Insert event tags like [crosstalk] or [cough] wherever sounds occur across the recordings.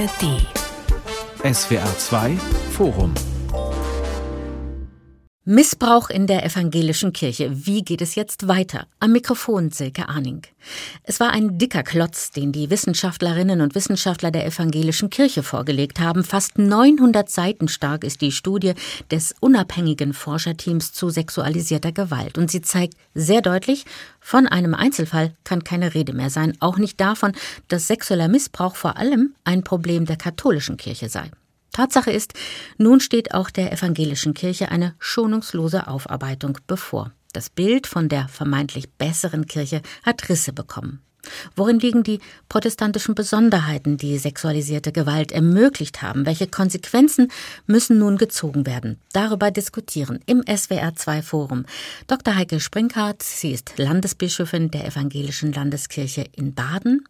ARD. SWR 2 Forum Missbrauch in der evangelischen Kirche. Wie geht es jetzt weiter? Am Mikrofon Silke Arning. Es war ein dicker Klotz, den die Wissenschaftlerinnen und Wissenschaftler der evangelischen Kirche vorgelegt haben. Fast 900 Seiten stark ist die Studie des unabhängigen Forscherteams zu sexualisierter Gewalt. Und sie zeigt sehr deutlich, von einem Einzelfall kann keine Rede mehr sein. Auch nicht davon, dass sexueller Missbrauch vor allem ein Problem der katholischen Kirche sei. Tatsache ist, nun steht auch der evangelischen Kirche eine schonungslose Aufarbeitung bevor. Das Bild von der vermeintlich besseren Kirche hat Risse bekommen. Worin liegen die protestantischen Besonderheiten, die sexualisierte Gewalt ermöglicht haben? Welche Konsequenzen müssen nun gezogen werden? Darüber diskutieren im SWR2 Forum Dr. Heike Springhardt. Sie ist Landesbischöfin der Evangelischen Landeskirche in Baden.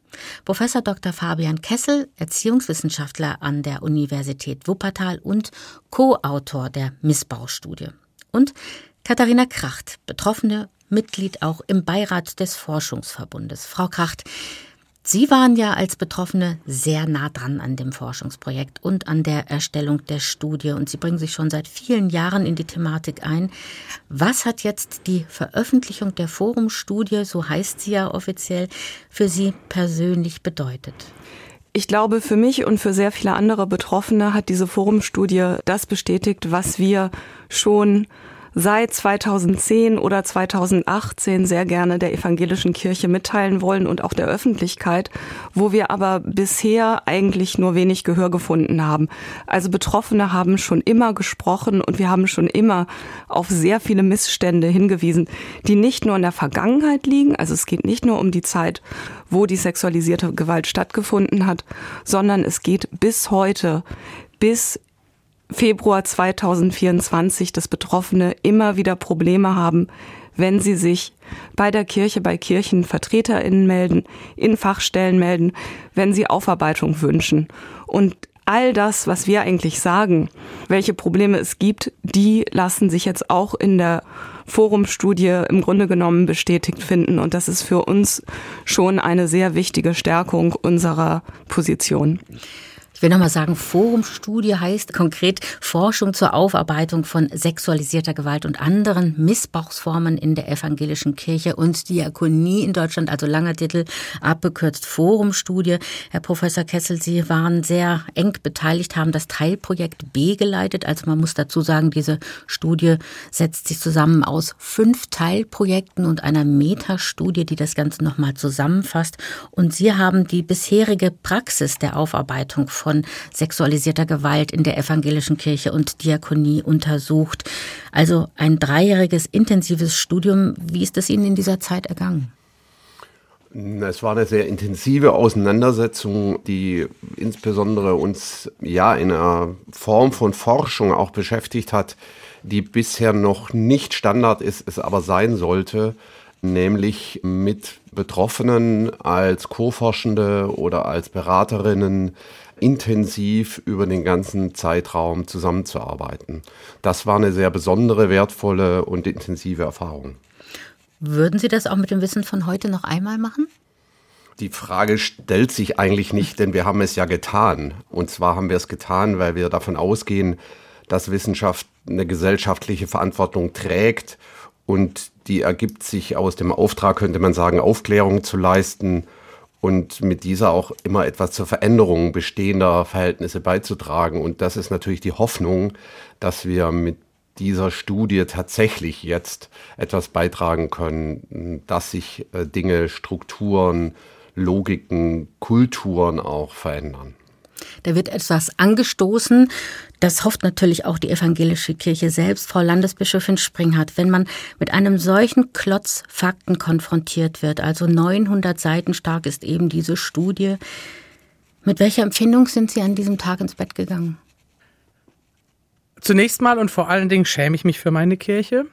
Professor Dr. Fabian Kessel, Erziehungswissenschaftler an der Universität Wuppertal und Co-Autor der Missbrauchsstudie. Und Katharina Kracht, Betroffene Mitglied auch im Beirat des Forschungsverbundes. Frau Kracht, Sie waren ja als Betroffene sehr nah dran an dem Forschungsprojekt und an der Erstellung der Studie und Sie bringen sich schon seit vielen Jahren in die Thematik ein. Was hat jetzt die Veröffentlichung der Forumstudie, so heißt sie ja offiziell, für Sie persönlich bedeutet? Ich glaube, für mich und für sehr viele andere Betroffene hat diese Forumstudie das bestätigt, was wir schon seit 2010 oder 2018 sehr gerne der evangelischen Kirche mitteilen wollen und auch der Öffentlichkeit, wo wir aber bisher eigentlich nur wenig Gehör gefunden haben. Also Betroffene haben schon immer gesprochen und wir haben schon immer auf sehr viele Missstände hingewiesen, die nicht nur in der Vergangenheit liegen, also es geht nicht nur um die Zeit, wo die sexualisierte Gewalt stattgefunden hat, sondern es geht bis heute bis Februar 2024, dass Betroffene immer wieder Probleme haben, wenn sie sich bei der Kirche, bei KirchenvertreterInnen melden, in Fachstellen melden, wenn sie Aufarbeitung wünschen. Und all das, was wir eigentlich sagen, welche Probleme es gibt, die lassen sich jetzt auch in der Forumstudie im Grunde genommen bestätigt finden. Und das ist für uns schon eine sehr wichtige Stärkung unserer Position. Ich will nochmal sagen, Forumstudie heißt konkret Forschung zur Aufarbeitung von sexualisierter Gewalt und anderen Missbrauchsformen in der evangelischen Kirche und Diakonie in Deutschland, also langer Titel, abgekürzt Forumstudie. Herr Professor Kessel, Sie waren sehr eng beteiligt, haben das Teilprojekt B geleitet. Also man muss dazu sagen, diese Studie setzt sich zusammen aus fünf Teilprojekten und einer Metastudie, die das Ganze nochmal zusammenfasst. Und Sie haben die bisherige Praxis der Aufarbeitung von von sexualisierter Gewalt in der evangelischen Kirche und Diakonie untersucht. Also ein dreijähriges intensives Studium. Wie ist es Ihnen in dieser Zeit ergangen? Es war eine sehr intensive Auseinandersetzung, die insbesondere uns ja in einer Form von Forschung auch beschäftigt hat, die bisher noch nicht Standard ist, es aber sein sollte, nämlich mit Betroffenen als Co-Forschende oder als Beraterinnen intensiv über den ganzen Zeitraum zusammenzuarbeiten. Das war eine sehr besondere, wertvolle und intensive Erfahrung. Würden Sie das auch mit dem Wissen von heute noch einmal machen? Die Frage stellt sich eigentlich nicht, denn wir haben es ja getan. Und zwar haben wir es getan, weil wir davon ausgehen, dass Wissenschaft eine gesellschaftliche Verantwortung trägt und die ergibt sich aus dem Auftrag, könnte man sagen, Aufklärung zu leisten und mit dieser auch immer etwas zur Veränderung bestehender Verhältnisse beizutragen. Und das ist natürlich die Hoffnung, dass wir mit dieser Studie tatsächlich jetzt etwas beitragen können, dass sich äh, Dinge, Strukturen, Logiken, Kulturen auch verändern. Da wird etwas angestoßen. Das hofft natürlich auch die evangelische Kirche selbst, Frau Landesbischöfin Springhardt. Wenn man mit einem solchen Klotz Fakten konfrontiert wird, also 900 Seiten stark ist eben diese Studie, mit welcher Empfindung sind Sie an diesem Tag ins Bett gegangen? Zunächst mal und vor allen Dingen schäme ich mich für meine Kirche.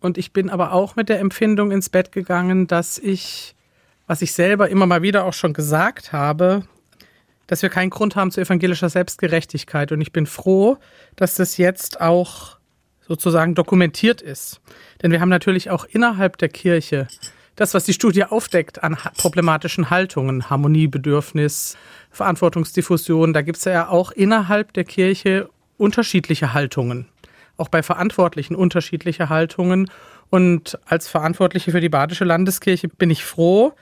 Und ich bin aber auch mit der Empfindung ins Bett gegangen, dass ich, was ich selber immer mal wieder auch schon gesagt habe, dass wir keinen Grund haben zu evangelischer Selbstgerechtigkeit. Und ich bin froh, dass das jetzt auch sozusagen dokumentiert ist. Denn wir haben natürlich auch innerhalb der Kirche das, was die Studie aufdeckt an problematischen Haltungen, Harmoniebedürfnis, Verantwortungsdiffusion, da gibt es ja auch innerhalb der Kirche unterschiedliche Haltungen. Auch bei Verantwortlichen unterschiedliche Haltungen. Und als Verantwortliche für die Badische Landeskirche bin ich froh,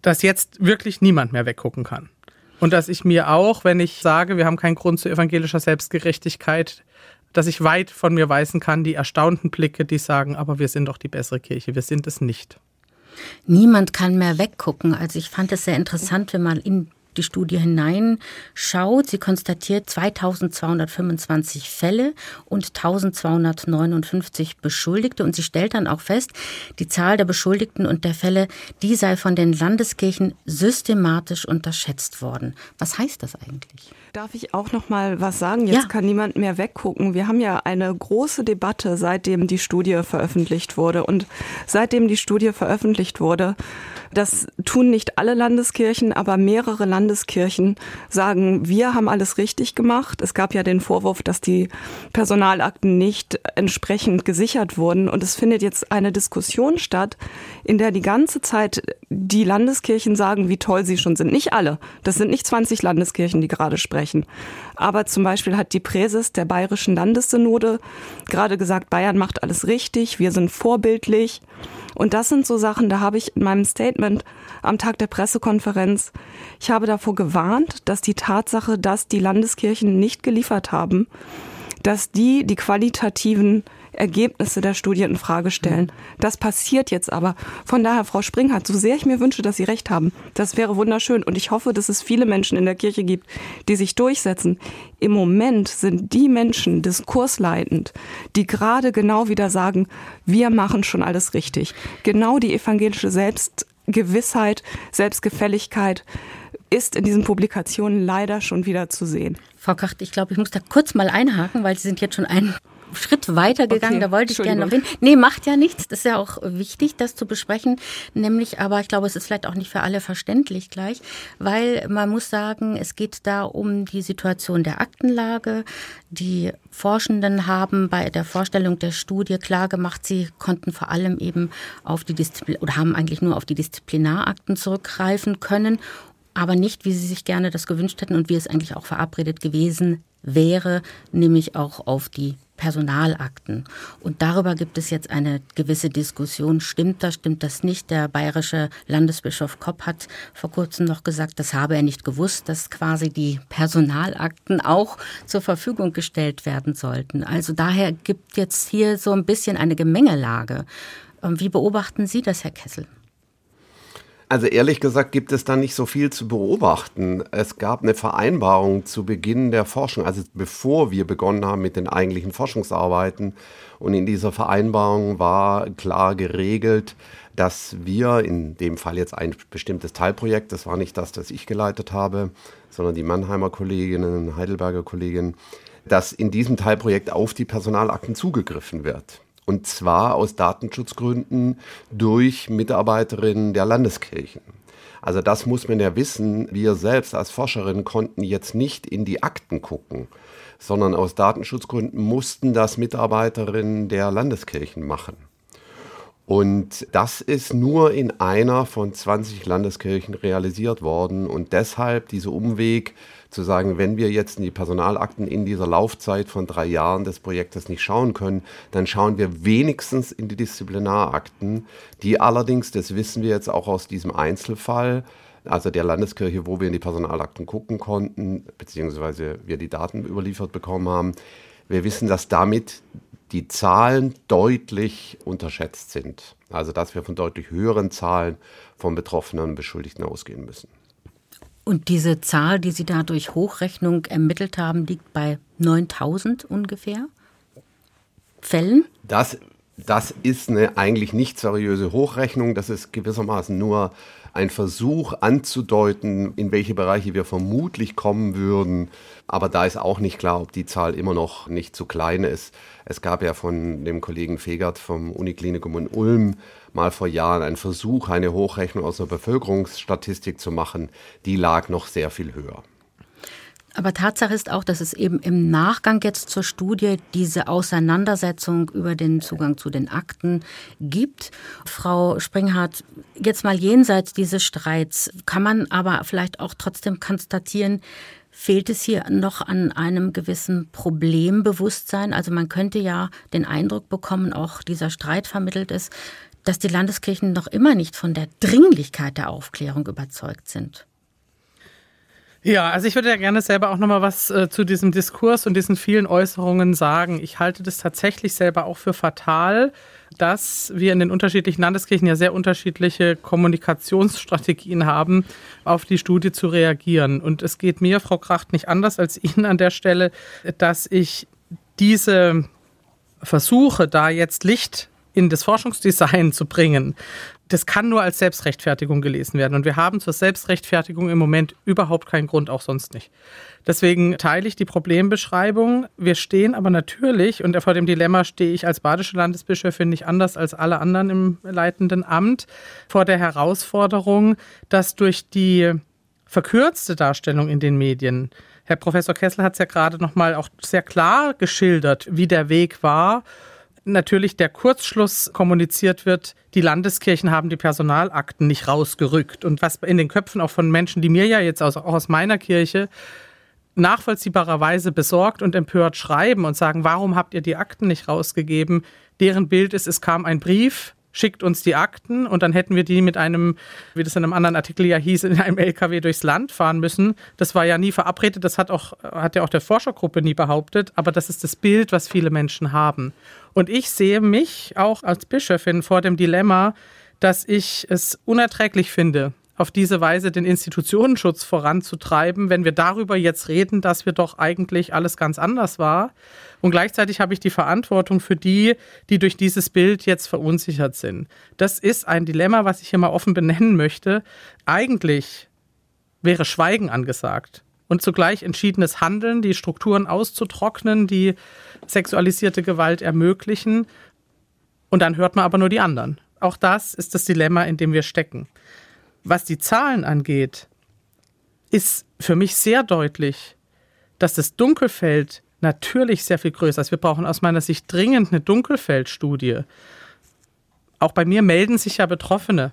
dass jetzt wirklich niemand mehr weggucken kann. Und dass ich mir auch, wenn ich sage, wir haben keinen Grund zu evangelischer Selbstgerechtigkeit, dass ich weit von mir weisen kann, die erstaunten Blicke, die sagen, aber wir sind doch die bessere Kirche. Wir sind es nicht. Niemand kann mehr weggucken. Also ich fand es sehr interessant, wenn man in die Studie hineinschaut. Sie konstatiert 2225 Fälle und 1259 Beschuldigte und sie stellt dann auch fest, die Zahl der Beschuldigten und der Fälle, die sei von den Landeskirchen systematisch unterschätzt worden. Was heißt das eigentlich? Darf ich auch noch mal was sagen? Jetzt ja. kann niemand mehr weggucken. Wir haben ja eine große Debatte, seitdem die Studie veröffentlicht wurde. Und seitdem die Studie veröffentlicht wurde, das tun nicht alle Landeskirchen, aber mehrere Landeskirchen sagen, wir haben alles richtig gemacht. Es gab ja den Vorwurf, dass die Personalakten nicht entsprechend gesichert wurden. Und es findet jetzt eine Diskussion statt, in der die ganze Zeit die Landeskirchen sagen, wie toll sie schon sind. Nicht alle. Das sind nicht 20 Landeskirchen, die gerade sprechen. Aber zum Beispiel hat die Präses der Bayerischen Landessynode gerade gesagt, Bayern macht alles richtig, wir sind vorbildlich. Und das sind so Sachen, da habe ich in meinem Statement am Tag der Pressekonferenz, ich habe davor gewarnt, dass die Tatsache, dass die Landeskirchen nicht geliefert haben, dass die die qualitativen Ergebnisse der Studie in Frage stellen. Das passiert jetzt aber. Von daher, Frau Springhardt, so sehr ich mir wünsche, dass Sie recht haben, das wäre wunderschön. Und ich hoffe, dass es viele Menschen in der Kirche gibt, die sich durchsetzen. Im Moment sind die Menschen diskursleitend, die gerade genau wieder sagen, wir machen schon alles richtig. Genau die evangelische Selbstgewissheit, Selbstgefälligkeit ist in diesen Publikationen leider schon wieder zu sehen. Frau Kacht, ich glaube, ich muss da kurz mal einhaken, weil Sie sind jetzt schon ein Schritt weiter gegangen, okay, da wollte ich gerne noch hin. Nee, macht ja nichts. Das ist ja auch wichtig, das zu besprechen. Nämlich, aber ich glaube, es ist vielleicht auch nicht für alle verständlich gleich, weil man muss sagen, es geht da um die Situation der Aktenlage. Die Forschenden haben bei der Vorstellung der Studie klar gemacht, sie konnten vor allem eben auf die Disziplin oder haben eigentlich nur auf die Disziplinarakten zurückgreifen können aber nicht, wie sie sich gerne das gewünscht hätten und wie es eigentlich auch verabredet gewesen wäre, nämlich auch auf die Personalakten. Und darüber gibt es jetzt eine gewisse Diskussion. Stimmt das, stimmt das nicht? Der bayerische Landesbischof Kopp hat vor kurzem noch gesagt, das habe er nicht gewusst, dass quasi die Personalakten auch zur Verfügung gestellt werden sollten. Also daher gibt jetzt hier so ein bisschen eine Gemengelage. Ähm, wie beobachten Sie das, Herr Kessel? Also ehrlich gesagt gibt es da nicht so viel zu beobachten. Es gab eine Vereinbarung zu Beginn der Forschung, also bevor wir begonnen haben mit den eigentlichen Forschungsarbeiten. Und in dieser Vereinbarung war klar geregelt, dass wir, in dem Fall jetzt ein bestimmtes Teilprojekt, das war nicht das, das ich geleitet habe, sondern die Mannheimer Kolleginnen, Heidelberger Kolleginnen, dass in diesem Teilprojekt auf die Personalakten zugegriffen wird. Und zwar aus Datenschutzgründen durch Mitarbeiterinnen der Landeskirchen. Also das muss man ja wissen. Wir selbst als Forscherinnen konnten jetzt nicht in die Akten gucken, sondern aus Datenschutzgründen mussten das Mitarbeiterinnen der Landeskirchen machen. Und das ist nur in einer von 20 Landeskirchen realisiert worden und deshalb dieser Umweg zu sagen, wenn wir jetzt in die Personalakten in dieser Laufzeit von drei Jahren des Projektes nicht schauen können, dann schauen wir wenigstens in die Disziplinarakten, die allerdings, das wissen wir jetzt auch aus diesem Einzelfall, also der Landeskirche, wo wir in die Personalakten gucken konnten, beziehungsweise wir die Daten überliefert bekommen haben, wir wissen, dass damit die Zahlen deutlich unterschätzt sind. Also dass wir von deutlich höheren Zahlen von Betroffenen und Beschuldigten ausgehen müssen. Und diese Zahl, die Sie da durch Hochrechnung ermittelt haben, liegt bei 9000 ungefähr Fällen? Das, das ist eine eigentlich nicht seriöse Hochrechnung. Das ist gewissermaßen nur ein Versuch anzudeuten, in welche Bereiche wir vermutlich kommen würden. Aber da ist auch nicht klar, ob die Zahl immer noch nicht zu klein ist. Es gab ja von dem Kollegen Fegert vom Uniklinikum in Ulm mal vor Jahren einen Versuch, eine Hochrechnung aus der Bevölkerungsstatistik zu machen. Die lag noch sehr viel höher. Aber Tatsache ist auch, dass es eben im Nachgang jetzt zur Studie diese Auseinandersetzung über den Zugang zu den Akten gibt. Frau Springhardt, jetzt mal jenseits dieses Streits, kann man aber vielleicht auch trotzdem konstatieren, fehlt es hier noch an einem gewissen Problembewusstsein? Also man könnte ja den Eindruck bekommen, auch dieser Streit vermittelt ist, dass die Landeskirchen noch immer nicht von der Dringlichkeit der Aufklärung überzeugt sind. Ja, also ich würde ja gerne selber auch nochmal was äh, zu diesem Diskurs und diesen vielen Äußerungen sagen. Ich halte das tatsächlich selber auch für fatal, dass wir in den unterschiedlichen Landeskirchen ja sehr unterschiedliche Kommunikationsstrategien haben, auf die Studie zu reagieren. Und es geht mir, Frau Kracht, nicht anders als Ihnen an der Stelle, dass ich diese Versuche, da jetzt Licht in das Forschungsdesign zu bringen, das kann nur als Selbstrechtfertigung gelesen werden. Und wir haben zur Selbstrechtfertigung im Moment überhaupt keinen Grund, auch sonst nicht. Deswegen teile ich die Problembeschreibung. Wir stehen aber natürlich, und vor dem Dilemma stehe ich als badische Landesbischöfin nicht anders als alle anderen im leitenden Amt, vor der Herausforderung, dass durch die verkürzte Darstellung in den Medien, Herr Professor Kessel hat es ja gerade nochmal auch sehr klar geschildert, wie der Weg war natürlich der Kurzschluss kommuniziert wird, die Landeskirchen haben die Personalakten nicht rausgerückt. Und was in den Köpfen auch von Menschen, die mir ja jetzt aus, auch aus meiner Kirche nachvollziehbarerweise besorgt und empört schreiben und sagen, warum habt ihr die Akten nicht rausgegeben? Deren Bild ist, es kam ein Brief schickt uns die Akten und dann hätten wir die mit einem, wie das in einem anderen Artikel ja hieß, in einem LKW durchs Land fahren müssen. Das war ja nie verabredet, das hat, auch, hat ja auch der Forschergruppe nie behauptet, aber das ist das Bild, was viele Menschen haben. Und ich sehe mich auch als Bischöfin vor dem Dilemma, dass ich es unerträglich finde, auf diese Weise den Institutionenschutz voranzutreiben, wenn wir darüber jetzt reden, dass wir doch eigentlich alles ganz anders war. Und gleichzeitig habe ich die Verantwortung für die, die durch dieses Bild jetzt verunsichert sind. Das ist ein Dilemma, was ich hier mal offen benennen möchte. Eigentlich wäre Schweigen angesagt und zugleich entschiedenes Handeln, die Strukturen auszutrocknen, die sexualisierte Gewalt ermöglichen. Und dann hört man aber nur die anderen. Auch das ist das Dilemma, in dem wir stecken. Was die Zahlen angeht, ist für mich sehr deutlich, dass das Dunkelfeld natürlich sehr viel größer ist. Wir brauchen aus meiner Sicht dringend eine Dunkelfeldstudie. Auch bei mir melden sich ja Betroffene.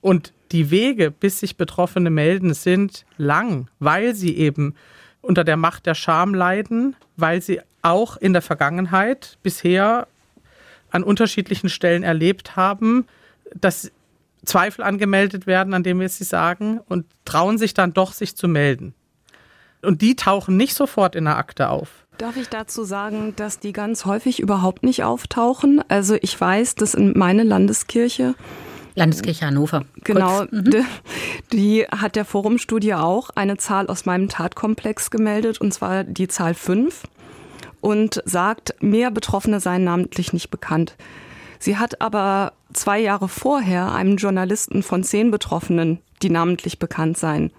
Und die Wege, bis sich Betroffene melden, sind lang, weil sie eben unter der Macht der Scham leiden, weil sie auch in der Vergangenheit bisher an unterschiedlichen Stellen erlebt haben, dass Zweifel angemeldet werden, an dem wir sie sagen, und trauen sich dann doch, sich zu melden. Und die tauchen nicht sofort in der Akte auf. Darf ich dazu sagen, dass die ganz häufig überhaupt nicht auftauchen? Also ich weiß, dass in meine Landeskirche Landeskirche Hannover. Genau, mhm. die, die hat der Forumstudie auch eine Zahl aus meinem Tatkomplex gemeldet, und zwar die Zahl 5 und sagt, mehr Betroffene seien namentlich nicht bekannt. Sie hat aber zwei Jahre vorher einem Journalisten von zehn Betroffenen, die namentlich bekannt seien,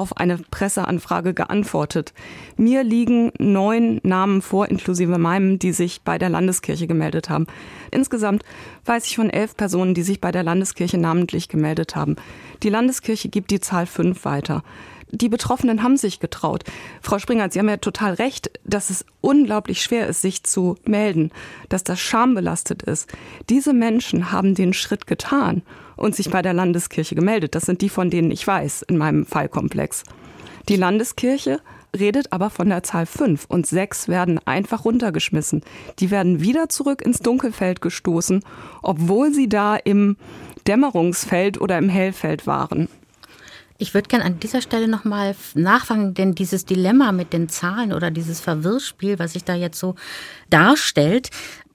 auf eine Presseanfrage geantwortet. Mir liegen neun Namen vor, inklusive meinem, die sich bei der Landeskirche gemeldet haben. Insgesamt weiß ich von elf Personen, die sich bei der Landeskirche namentlich gemeldet haben. Die Landeskirche gibt die Zahl fünf weiter die Betroffenen haben sich getraut. Frau Springer, Sie haben ja total recht, dass es unglaublich schwer ist, sich zu melden, dass das schambelastet ist. Diese Menschen haben den Schritt getan und sich bei der Landeskirche gemeldet. Das sind die, von denen ich weiß in meinem Fallkomplex. Die Landeskirche redet aber von der Zahl fünf und sechs werden einfach runtergeschmissen. Die werden wieder zurück ins Dunkelfeld gestoßen, obwohl sie da im Dämmerungsfeld oder im Hellfeld waren. Ich würde gerne an dieser Stelle nochmal nachfangen, denn dieses Dilemma mit den Zahlen oder dieses Verwirrspiel, was sich da jetzt so darstellt,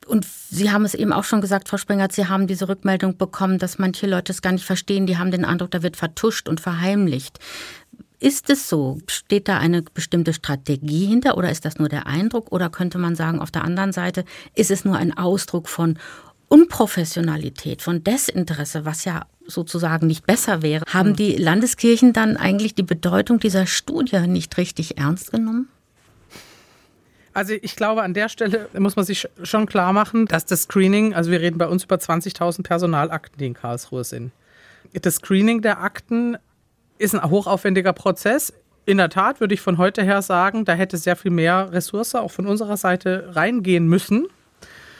und Sie haben es eben auch schon gesagt, Frau Springert, Sie haben diese Rückmeldung bekommen, dass manche Leute es gar nicht verstehen. Die haben den Eindruck, da wird vertuscht und verheimlicht. Ist es so? Steht da eine bestimmte Strategie hinter oder ist das nur der Eindruck? Oder könnte man sagen, auf der anderen Seite ist es nur ein Ausdruck von Unprofessionalität, von Desinteresse, was ja sozusagen nicht besser wäre, haben hm. die Landeskirchen dann eigentlich die Bedeutung dieser Studie nicht richtig ernst genommen? Also ich glaube, an der Stelle muss man sich schon klar machen, dass das Screening, also wir reden bei uns über 20.000 Personalakten, die in Karlsruhe sind. Das Screening der Akten ist ein hochaufwendiger Prozess. in der Tat würde ich von heute her sagen, da hätte sehr viel mehr Ressource auch von unserer Seite reingehen müssen.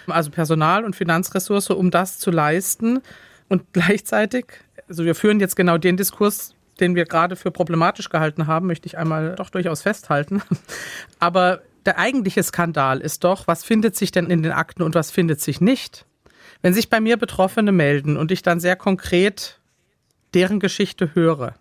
Also Personal- und Finanzressource, um das zu leisten. Und [laughs] gleichzeitig, also wir führen jetzt genau den Diskurs, den wir gerade für problematisch gehalten haben, möchte ich einmal doch durchaus festhalten. [laughs] Aber der eigentliche Skandal ist doch, was findet sich denn in den Akten und was findet sich nicht? Wenn sich bei mir Betroffene melden und ich dann sehr konkret deren Geschichte höre,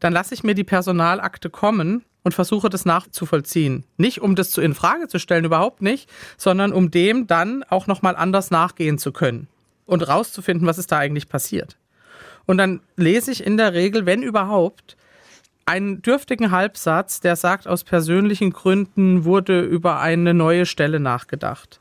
dann lasse ich mir die Personalakte kommen und versuche das nachzuvollziehen. Nicht um das zu in Frage zu stellen, überhaupt nicht, sondern um dem dann auch nochmal anders nachgehen zu können und rauszufinden, was ist da eigentlich passiert. Und dann lese ich in der Regel, wenn überhaupt, einen dürftigen Halbsatz, der sagt, aus persönlichen Gründen wurde über eine neue Stelle nachgedacht.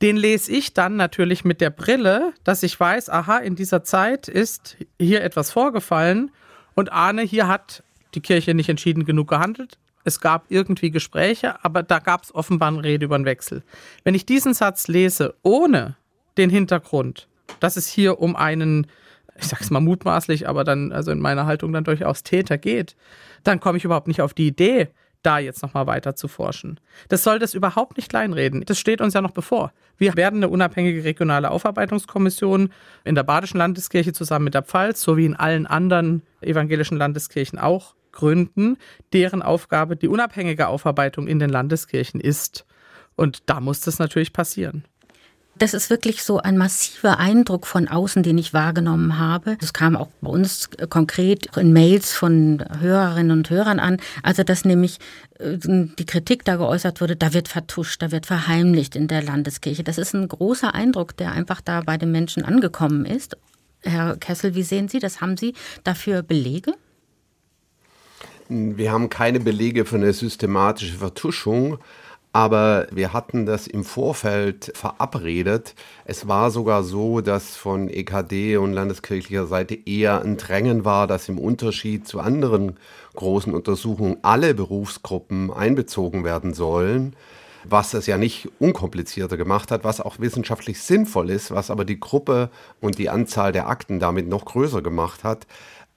Den lese ich dann natürlich mit der Brille, dass ich weiß, aha, in dieser Zeit ist hier etwas vorgefallen und ahne, hier hat die Kirche nicht entschieden genug gehandelt. Es gab irgendwie Gespräche, aber da gab es offenbar eine Rede über einen Wechsel. Wenn ich diesen Satz lese, ohne den Hintergrund, dass es hier um einen, ich sag's mal mutmaßlich, aber dann, also in meiner Haltung dann durchaus Täter geht, dann komme ich überhaupt nicht auf die Idee, da jetzt nochmal weiter zu forschen. Das soll das überhaupt nicht kleinreden. Das steht uns ja noch bevor. Wir werden eine unabhängige regionale Aufarbeitungskommission in der Badischen Landeskirche zusammen mit der Pfalz sowie in allen anderen evangelischen Landeskirchen auch gründen, deren Aufgabe die unabhängige Aufarbeitung in den Landeskirchen ist. Und da muss das natürlich passieren. Das ist wirklich so ein massiver Eindruck von außen, den ich wahrgenommen habe. Das kam auch bei uns konkret in Mails von Hörerinnen und Hörern an. Also, dass nämlich äh, die Kritik da geäußert wurde, da wird vertuscht, da wird verheimlicht in der Landeskirche. Das ist ein großer Eindruck, der einfach da bei den Menschen angekommen ist. Herr Kessel, wie sehen Sie das? Haben Sie dafür Belege? Wir haben keine Belege für eine systematische Vertuschung. Aber wir hatten das im Vorfeld verabredet. Es war sogar so, dass von EKD und landeskirchlicher Seite eher ein Drängen war, dass im Unterschied zu anderen großen Untersuchungen alle Berufsgruppen einbezogen werden sollen was es ja nicht unkomplizierter gemacht hat, was auch wissenschaftlich sinnvoll ist, was aber die Gruppe und die Anzahl der Akten damit noch größer gemacht hat.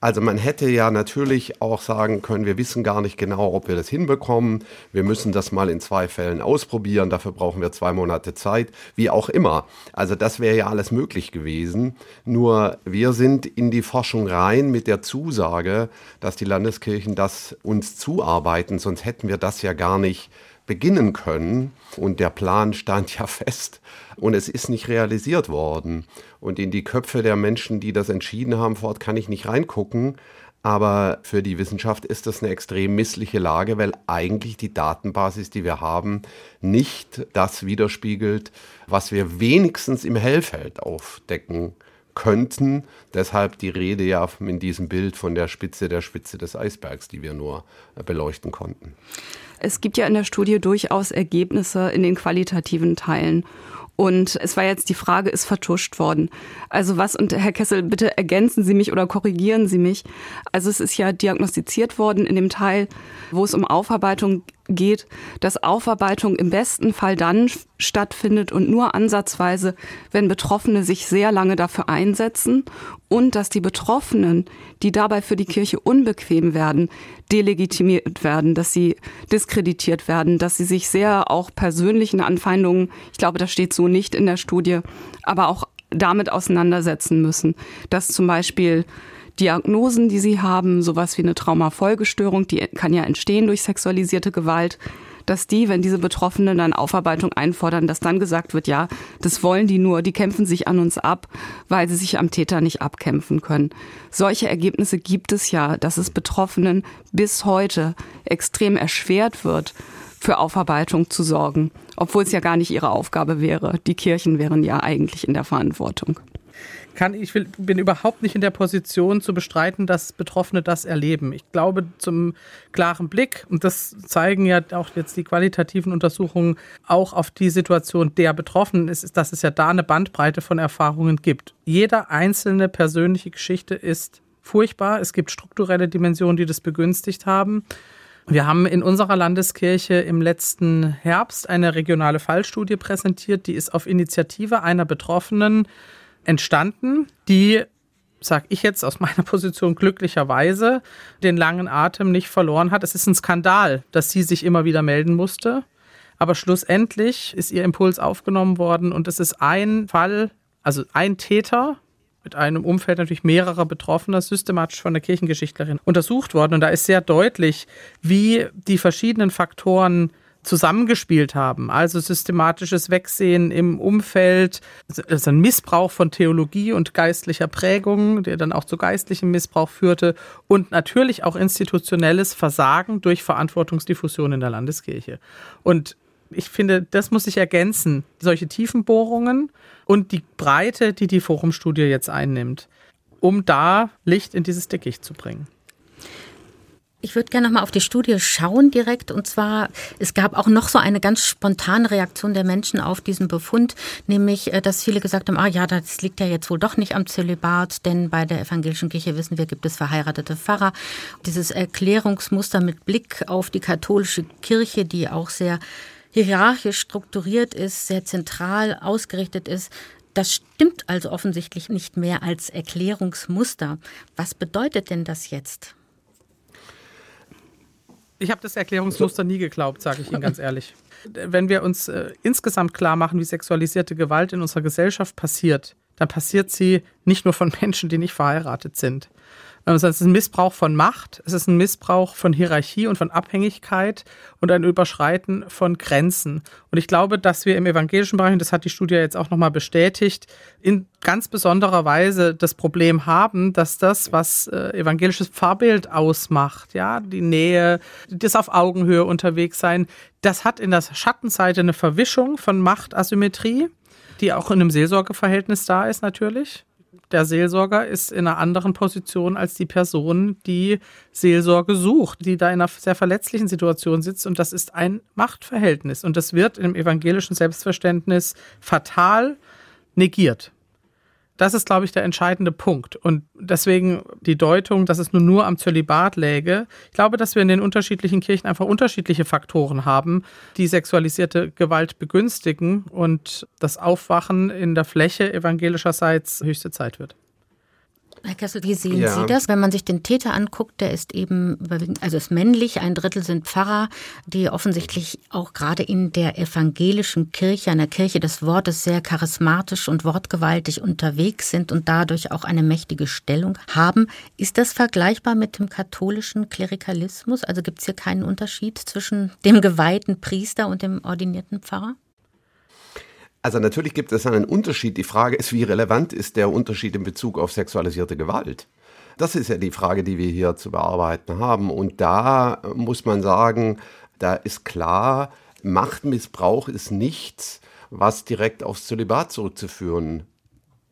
Also man hätte ja natürlich auch sagen können, wir wissen gar nicht genau, ob wir das hinbekommen. Wir müssen das mal in zwei Fällen ausprobieren. Dafür brauchen wir zwei Monate Zeit. Wie auch immer. Also das wäre ja alles möglich gewesen. Nur wir sind in die Forschung rein mit der Zusage, dass die Landeskirchen das uns zuarbeiten. Sonst hätten wir das ja gar nicht beginnen können. Und der Plan stand ja fest und es ist nicht realisiert worden. Und in die Köpfe der Menschen, die das entschieden haben, fort kann ich nicht reingucken. Aber für die Wissenschaft ist das eine extrem missliche Lage, weil eigentlich die Datenbasis, die wir haben, nicht das widerspiegelt, was wir wenigstens im Hellfeld aufdecken könnten. Deshalb die Rede ja in diesem Bild von der Spitze der Spitze des Eisbergs, die wir nur beleuchten konnten. Es gibt ja in der Studie durchaus Ergebnisse in den qualitativen Teilen. Und es war jetzt die Frage, ist vertuscht worden. Also was, und Herr Kessel, bitte ergänzen Sie mich oder korrigieren Sie mich. Also es ist ja diagnostiziert worden in dem Teil, wo es um Aufarbeitung geht, dass Aufarbeitung im besten Fall dann stattfindet und nur ansatzweise, wenn Betroffene sich sehr lange dafür einsetzen und dass die Betroffenen, die dabei für die Kirche unbequem werden, delegitimiert werden, dass sie diskreditiert werden, dass sie sich sehr auch persönlichen Anfeindungen, ich glaube, das steht so nicht in der Studie, aber auch damit auseinandersetzen müssen, dass zum Beispiel Diagnosen, die sie haben, sowas wie eine Traumafolgestörung, die kann ja entstehen durch sexualisierte Gewalt, dass die, wenn diese Betroffenen dann Aufarbeitung einfordern, dass dann gesagt wird, ja, das wollen die nur, die kämpfen sich an uns ab, weil sie sich am Täter nicht abkämpfen können. Solche Ergebnisse gibt es ja, dass es Betroffenen bis heute extrem erschwert wird, für Aufarbeitung zu sorgen, obwohl es ja gar nicht ihre Aufgabe wäre. Die Kirchen wären ja eigentlich in der Verantwortung kann, ich will, bin überhaupt nicht in der Position zu bestreiten, dass Betroffene das erleben. Ich glaube, zum klaren Blick, und das zeigen ja auch jetzt die qualitativen Untersuchungen auch auf die Situation der Betroffenen, ist, dass es ja da eine Bandbreite von Erfahrungen gibt. Jeder einzelne persönliche Geschichte ist furchtbar. Es gibt strukturelle Dimensionen, die das begünstigt haben. Wir haben in unserer Landeskirche im letzten Herbst eine regionale Fallstudie präsentiert, die ist auf Initiative einer Betroffenen entstanden, die sage ich jetzt aus meiner [laughs] Position glücklicherweise, den langen Atem nicht verloren hat. Es ist ein Skandal, dass sie sich immer wieder melden musste. Aber schlussendlich ist ihr Impuls aufgenommen worden und es ist ein Fall, also ein Täter mit einem Umfeld natürlich mehrerer Betroffener systematisch von der Kirchengeschichtlerin untersucht worden. Und da ist sehr deutlich, wie die verschiedenen Faktoren zusammengespielt haben. Also systematisches Wegsehen im Umfeld, also ein Missbrauch von Theologie und geistlicher Prägung, der dann auch zu geistlichem Missbrauch führte und natürlich auch institutionelles Versagen durch Verantwortungsdiffusion in der Landeskirche. Und ich finde, das muss sich ergänzen, solche Tiefenbohrungen und die Breite, die die Forumstudie jetzt einnimmt, um da Licht in dieses Dickicht zu bringen. Ich würde gerne noch mal auf die Studie schauen direkt. Und zwar, es gab auch noch so eine ganz spontane Reaktion der Menschen auf diesen Befund, nämlich, äh, dass viele gesagt haben, ah ja, das liegt ja jetzt wohl doch nicht am Zölibat, denn bei der evangelischen Kirche wissen wir, gibt es verheiratete Pfarrer. Dieses Erklärungsmuster mit Blick auf die katholische Kirche, die auch sehr hierarchisch strukturiert ist, sehr zentral ausgerichtet ist, das stimmt also offensichtlich nicht mehr als Erklärungsmuster. Was bedeutet denn das jetzt? Ich habe das Erklärungsmuster nie geglaubt, sage ich Ihnen [laughs] ganz ehrlich. Wenn wir uns äh, insgesamt klar machen, wie sexualisierte Gewalt in unserer Gesellschaft passiert, dann passiert sie nicht nur von [laughs] Menschen, die nicht verheiratet sind, es ist ein Missbrauch von Macht, es ist ein Missbrauch von Hierarchie und von Abhängigkeit und ein Überschreiten von Grenzen. Und ich glaube, dass wir im evangelischen Bereich, und das hat die Studie jetzt auch nochmal bestätigt, in ganz besonderer Weise das Problem haben, dass das, was äh, evangelisches Fahrbild ausmacht, ja, die Nähe, das auf Augenhöhe unterwegs sein, das hat in der Schattenseite eine Verwischung von Machtasymmetrie, die auch in einem Seelsorgeverhältnis da ist natürlich der Seelsorger ist in einer anderen Position als die Person, die Seelsorge sucht, die da in einer sehr verletzlichen Situation sitzt. Und das ist ein Machtverhältnis. Und das wird im evangelischen Selbstverständnis fatal negiert. Das ist, glaube ich, der entscheidende Punkt. Und deswegen die Deutung, dass es nur, nur am Zölibat läge. Ich glaube, dass wir in den unterschiedlichen Kirchen einfach unterschiedliche Faktoren haben, die sexualisierte Gewalt begünstigen und das Aufwachen in der Fläche evangelischerseits höchste Zeit wird. Herr Kessel, wie sehen ja. Sie das? Wenn man sich den Täter anguckt, der ist eben, also ist männlich, ein Drittel sind Pfarrer, die offensichtlich auch gerade in der evangelischen Kirche, einer Kirche des Wortes, sehr charismatisch und wortgewaltig unterwegs sind und dadurch auch eine mächtige Stellung haben. Ist das vergleichbar mit dem katholischen Klerikalismus? Also gibt es hier keinen Unterschied zwischen dem geweihten Priester und dem ordinierten Pfarrer? Also natürlich gibt es einen Unterschied. Die Frage ist, wie relevant ist der Unterschied in Bezug auf sexualisierte Gewalt? Das ist ja die Frage, die wir hier zu bearbeiten haben. Und da muss man sagen, da ist klar, Machtmissbrauch ist nichts, was direkt aufs Zölibat zurückzuführen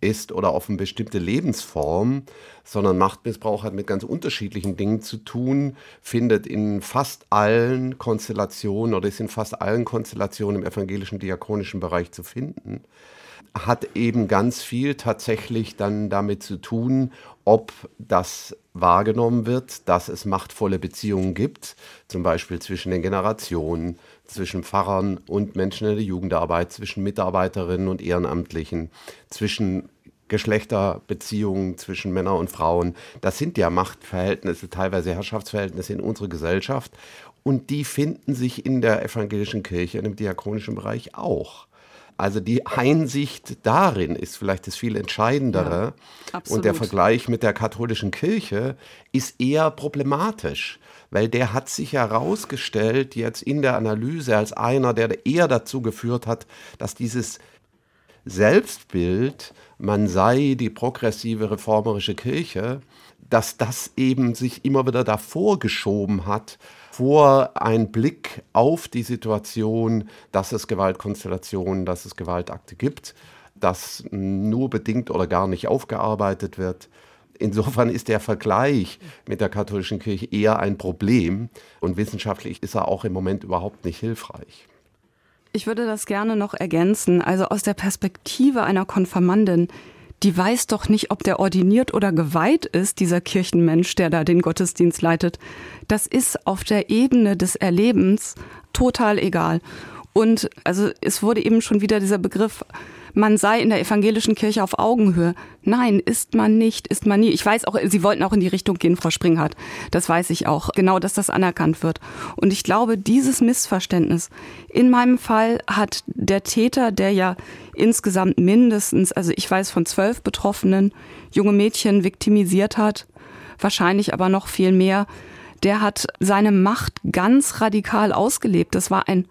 ist oder auf eine bestimmte Lebensform, sondern Machtmissbrauch hat mit ganz unterschiedlichen Dingen zu tun, findet in fast allen Konstellationen oder ist in fast allen Konstellationen im evangelischen diakonischen Bereich zu finden, hat eben ganz viel tatsächlich dann damit zu tun, ob das wahrgenommen wird, dass es machtvolle Beziehungen gibt, zum Beispiel zwischen den Generationen, zwischen Pfarrern und Menschen in der Jugendarbeit, zwischen Mitarbeiterinnen und Ehrenamtlichen, zwischen Geschlechterbeziehungen zwischen Männern und Frauen. Das sind ja Machtverhältnisse, teilweise Herrschaftsverhältnisse in unserer Gesellschaft. Und die finden sich in der evangelischen Kirche, in dem diakonischen Bereich auch. Also die Einsicht darin ist vielleicht das viel Entscheidendere. Ja, und der Vergleich mit der katholischen Kirche ist eher problematisch weil der hat sich herausgestellt jetzt in der Analyse als einer, der eher dazu geführt hat, dass dieses Selbstbild, man sei die progressive reformerische Kirche, dass das eben sich immer wieder davor geschoben hat, vor ein Blick auf die Situation, dass es Gewaltkonstellationen, dass es Gewaltakte gibt, dass nur bedingt oder gar nicht aufgearbeitet wird. Insofern ist der Vergleich mit der katholischen Kirche eher ein Problem und wissenschaftlich ist er auch im Moment überhaupt nicht hilfreich. Ich würde das gerne noch ergänzen. Also aus der Perspektive einer Konfirmandin, die weiß doch nicht, ob der ordiniert oder geweiht ist, dieser Kirchenmensch, der da den Gottesdienst leitet. Das ist auf der Ebene des Erlebens total egal. Und also es wurde eben schon wieder dieser Begriff man sei in der evangelischen Kirche auf Augenhöhe. Nein, ist man nicht, ist man nie. Ich weiß auch, Sie wollten auch in die Richtung gehen, Frau Springhardt. Das weiß ich auch. Genau, dass das anerkannt wird. Und ich glaube, dieses Missverständnis, in meinem Fall hat der Täter, der ja insgesamt mindestens, also ich weiß von zwölf Betroffenen, junge Mädchen viktimisiert hat, wahrscheinlich aber noch viel mehr, der hat seine Macht ganz radikal ausgelebt. Das war ein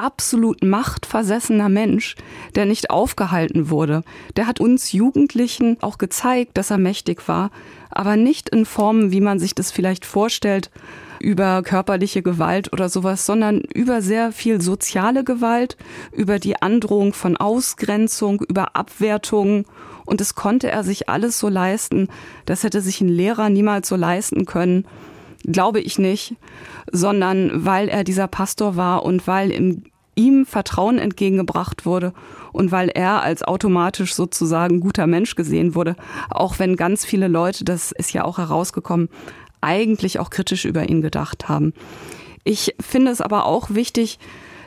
absolut machtversessener Mensch, der nicht aufgehalten wurde. Der hat uns Jugendlichen auch gezeigt, dass er mächtig war, aber nicht in Formen, wie man sich das vielleicht vorstellt, über körperliche Gewalt oder sowas, sondern über sehr viel soziale Gewalt, über die Androhung von Ausgrenzung, über Abwertung. Und das konnte er sich alles so leisten. Das hätte sich ein Lehrer niemals so leisten können glaube ich nicht, sondern weil er dieser Pastor war und weil im, ihm Vertrauen entgegengebracht wurde und weil er als automatisch sozusagen guter Mensch gesehen wurde, auch wenn ganz viele Leute, das ist ja auch herausgekommen, eigentlich auch kritisch über ihn gedacht haben. Ich finde es aber auch wichtig,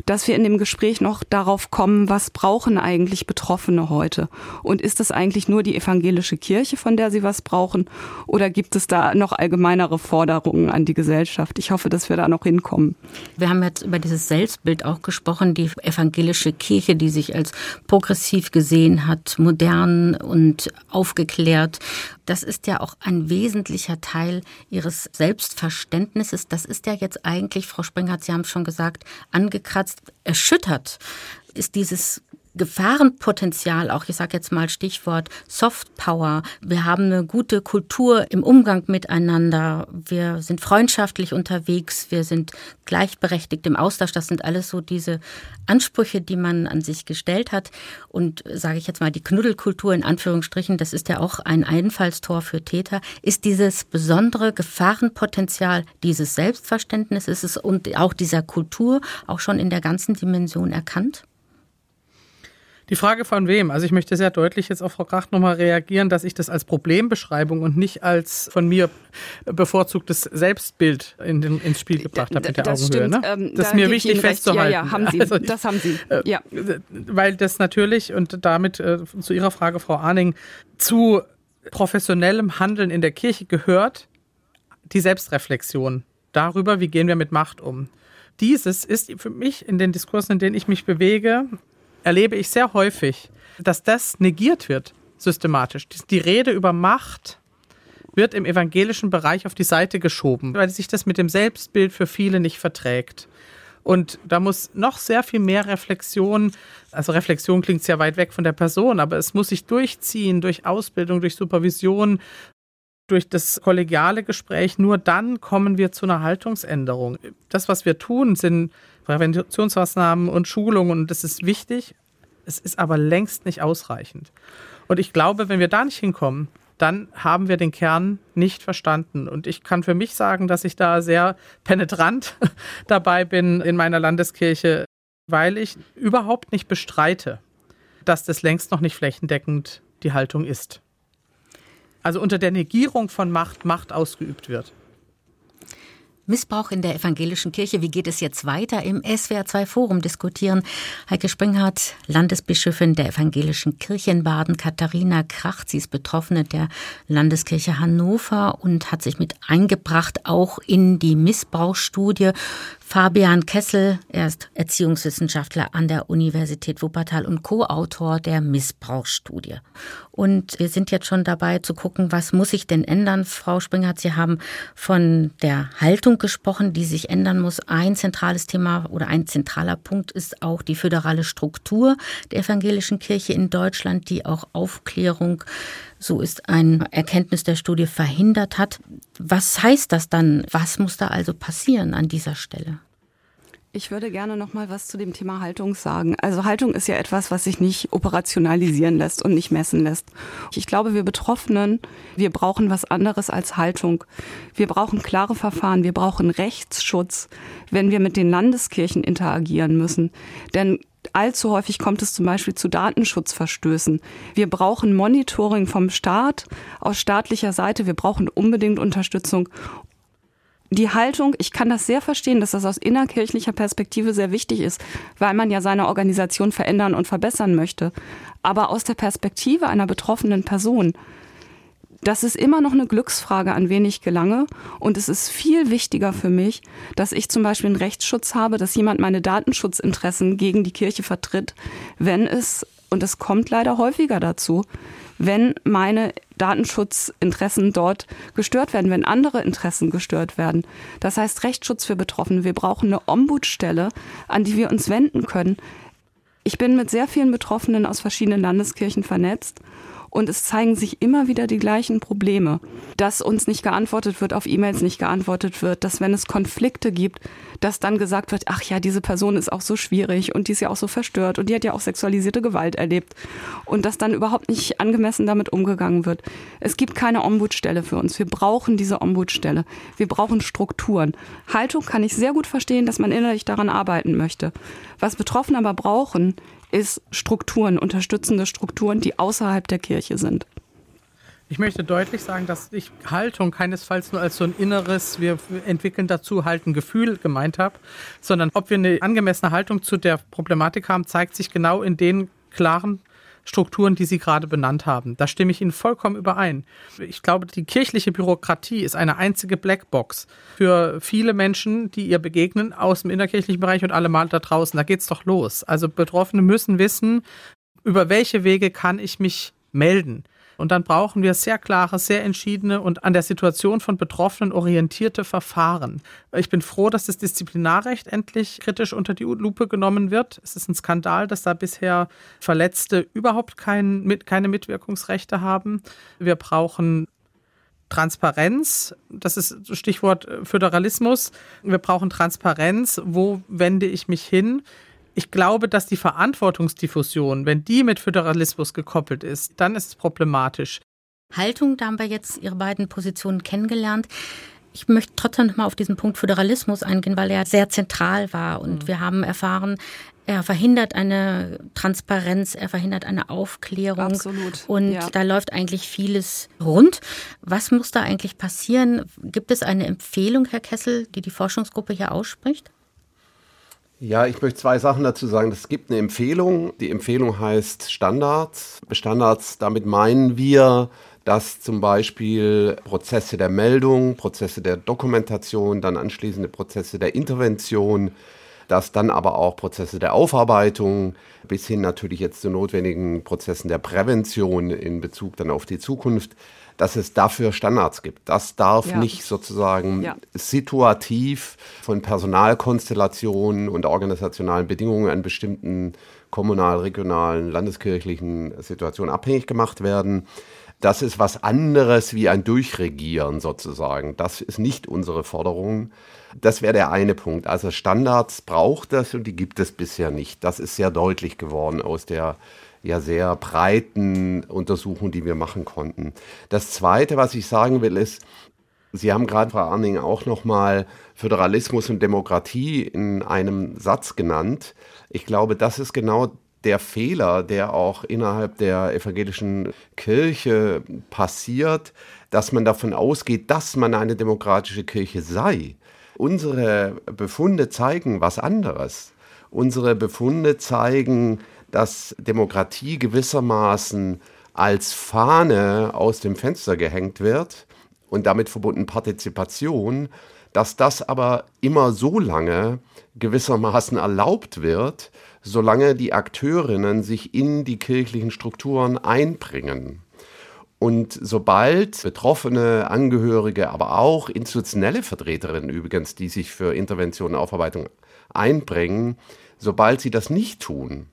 dass wir in dem Gespräch noch darauf kommen, was brauchen eigentlich Betroffene heute? Und ist es eigentlich nur die evangelische Kirche, von der sie was brauchen? Oder gibt es da noch allgemeinere Forderungen an die Gesellschaft? Ich hoffe, dass wir da noch hinkommen. Wir haben jetzt über dieses Selbstbild auch gesprochen, die evangelische Kirche, die sich als progressiv gesehen hat, modern und aufgeklärt. Das ist ja auch ein wesentlicher Teil ihres Selbstverständnisses. Das ist ja jetzt eigentlich, Frau Springer, Sie haben es schon gesagt, angekratzt, erschüttert ist dieses Gefahrenpotenzial, auch ich sage jetzt mal Stichwort Soft Power. Wir haben eine gute Kultur im Umgang miteinander. Wir sind freundschaftlich unterwegs. Wir sind gleichberechtigt im Austausch. Das sind alles so diese Ansprüche, die man an sich gestellt hat. Und sage ich jetzt mal die Knuddelkultur in Anführungsstrichen, das ist ja auch ein Einfallstor für Täter, ist dieses besondere Gefahrenpotenzial dieses Selbstverständnisses und auch dieser Kultur auch schon in der ganzen Dimension erkannt? Die Frage von wem? Also ich möchte sehr deutlich jetzt auf Frau Kracht nochmal reagieren, dass ich das als Problembeschreibung und nicht als von mir bevorzugtes Selbstbild in den, ins Spiel gebracht habe mit der das Augenhöhe. Ne? Ähm, das ist mir wichtig festzuhalten. Ja, ja, haben Sie. Also, das haben Sie. Äh, ja. Weil das natürlich, und damit äh, zu Ihrer Frage, Frau Arning, zu professionellem Handeln in der Kirche gehört die Selbstreflexion darüber, wie gehen wir mit Macht um. Dieses ist für mich in den Diskursen, in denen ich mich bewege, erlebe ich sehr häufig, dass das negiert wird, systematisch. Die Rede über Macht wird im evangelischen Bereich auf die Seite geschoben, weil sich das mit dem Selbstbild für viele nicht verträgt. Und da muss noch sehr viel mehr Reflexion, also Reflexion klingt sehr weit weg von der Person, aber es muss sich durchziehen durch Ausbildung, durch Supervision, durch das kollegiale Gespräch. Nur dann kommen wir zu einer Haltungsänderung. Das, was wir tun, sind Präventionsmaßnahmen und Schulungen und das ist wichtig. Es ist aber längst nicht ausreichend. Und ich glaube, wenn wir da nicht hinkommen, dann haben wir den Kern nicht verstanden. Und ich kann für mich sagen, dass ich da sehr penetrant [laughs] dabei bin in meiner Landeskirche, weil ich überhaupt nicht bestreite, dass das längst noch nicht flächendeckend die Haltung ist. Also unter der Negierung von Macht Macht ausgeübt wird. Missbrauch in der evangelischen Kirche. Wie geht es jetzt weiter? Im SWR2 Forum diskutieren Heike Springhardt, Landesbischöfin der evangelischen Kirche in Baden, Katharina Kracht. Sie ist Betroffene der Landeskirche Hannover und hat sich mit eingebracht auch in die Missbrauchsstudie Fabian Kessel, er ist Erziehungswissenschaftler an der Universität Wuppertal und Co-Autor der Missbrauchsstudie. Und wir sind jetzt schon dabei zu gucken, was muss sich denn ändern. Frau Springert, Sie haben von der Haltung gesprochen, die sich ändern muss. Ein zentrales Thema oder ein zentraler Punkt ist auch die föderale Struktur der evangelischen Kirche in Deutschland, die auch Aufklärung so ist ein Erkenntnis der Studie verhindert hat. Was heißt das dann? Was muss da also passieren an dieser Stelle? Ich würde gerne noch mal was zu dem Thema Haltung sagen. Also Haltung ist ja etwas, was sich nicht operationalisieren lässt und nicht messen lässt. Ich glaube, wir Betroffenen, wir brauchen was anderes als Haltung. Wir brauchen klare Verfahren, wir brauchen Rechtsschutz, wenn wir mit den Landeskirchen interagieren müssen. Denn allzu häufig kommt es zum Beispiel zu Datenschutzverstößen. Wir brauchen Monitoring vom Staat aus staatlicher Seite. Wir brauchen unbedingt Unterstützung die Haltung, ich kann das sehr verstehen, dass das aus innerkirchlicher Perspektive sehr wichtig ist, weil man ja seine Organisation verändern und verbessern möchte. Aber aus der Perspektive einer betroffenen Person, das ist immer noch eine Glücksfrage, an wen ich gelange. Und es ist viel wichtiger für mich, dass ich zum Beispiel einen Rechtsschutz habe, dass jemand meine Datenschutzinteressen gegen die Kirche vertritt, wenn es, und es kommt leider häufiger dazu, wenn meine Datenschutzinteressen dort gestört werden, wenn andere Interessen gestört werden. Das heißt Rechtsschutz für Betroffene. Wir brauchen eine Ombudsstelle, an die wir uns wenden können. Ich bin mit sehr vielen Betroffenen aus verschiedenen Landeskirchen vernetzt und es zeigen sich immer wieder die gleichen Probleme, dass uns nicht geantwortet wird, auf E-Mails nicht geantwortet wird, dass wenn es Konflikte gibt, dass dann gesagt wird, ach ja, diese Person ist auch so schwierig und die ist ja auch so verstört und die hat ja auch sexualisierte Gewalt erlebt und dass dann überhaupt nicht angemessen damit umgegangen wird. Es gibt keine Ombudsstelle für uns. Wir brauchen diese Ombudsstelle. Wir brauchen Strukturen. Haltung kann ich sehr gut verstehen, dass man innerlich daran arbeiten möchte. Was Betroffene aber brauchen, ist Strukturen, unterstützende Strukturen, die außerhalb der Kirche sind. Ich möchte deutlich sagen, dass ich Haltung keinesfalls nur als so ein inneres, wir entwickeln dazu halt ein Gefühl gemeint habe, sondern ob wir eine angemessene Haltung zu der Problematik haben, zeigt sich genau in den klaren Strukturen, die Sie gerade benannt haben. Da stimme ich Ihnen vollkommen überein. Ich glaube, die kirchliche Bürokratie ist eine einzige Blackbox für viele Menschen, die ihr begegnen aus dem innerkirchlichen Bereich und alle mal da draußen. Da geht's doch los. Also Betroffene müssen wissen, über welche Wege kann ich mich melden. Und dann brauchen wir sehr klare, sehr entschiedene und an der Situation von Betroffenen orientierte Verfahren. Ich bin froh, dass das Disziplinarrecht endlich kritisch unter die Lupe genommen wird. Es ist ein Skandal, dass da bisher Verletzte überhaupt kein, keine Mitwirkungsrechte haben. Wir brauchen Transparenz, das ist Stichwort Föderalismus. Wir brauchen Transparenz. Wo wende ich mich hin? Ich glaube, dass die Verantwortungsdiffusion, wenn die mit Föderalismus gekoppelt ist, dann ist es problematisch. Haltung, da haben wir jetzt Ihre beiden Positionen kennengelernt. Ich möchte trotzdem noch mal auf diesen Punkt Föderalismus eingehen, weil er sehr zentral war. Und mhm. wir haben erfahren, er verhindert eine Transparenz, er verhindert eine Aufklärung. Absolut. Und ja. da läuft eigentlich vieles rund. Was muss da eigentlich passieren? Gibt es eine Empfehlung, Herr Kessel, die die Forschungsgruppe hier ausspricht? Ja, ich möchte zwei Sachen dazu sagen. Es gibt eine Empfehlung. Die Empfehlung heißt Standards. Standards, damit meinen wir, dass zum Beispiel Prozesse der Meldung, Prozesse der Dokumentation, dann anschließende Prozesse der Intervention, dass dann aber auch Prozesse der Aufarbeitung bis hin natürlich jetzt zu notwendigen Prozessen der Prävention in Bezug dann auf die Zukunft dass es dafür Standards gibt. Das darf ja. nicht sozusagen ja. situativ von Personalkonstellationen und organisationalen Bedingungen an bestimmten kommunal, regionalen, landeskirchlichen Situationen abhängig gemacht werden. Das ist was anderes wie ein Durchregieren sozusagen. Das ist nicht unsere Forderung. Das wäre der eine Punkt. Also Standards braucht es und die gibt es bisher nicht. Das ist sehr deutlich geworden aus der ja sehr breiten Untersuchung, die wir machen konnten. Das Zweite, was ich sagen will, ist, Sie haben gerade, Frau Arning, auch nochmal Föderalismus und Demokratie in einem Satz genannt. Ich glaube, das ist genau der Fehler, der auch innerhalb der evangelischen Kirche passiert, dass man davon ausgeht, dass man eine demokratische Kirche sei. Unsere Befunde zeigen was anderes. Unsere Befunde zeigen, dass Demokratie gewissermaßen als Fahne aus dem Fenster gehängt wird und damit verbunden Partizipation, dass das aber immer so lange gewissermaßen erlaubt wird, solange die Akteurinnen sich in die kirchlichen Strukturen einbringen. Und sobald betroffene Angehörige, aber auch institutionelle Vertreterinnen übrigens, die sich für Intervention und Aufarbeitung einbringen, sobald sie das nicht tun,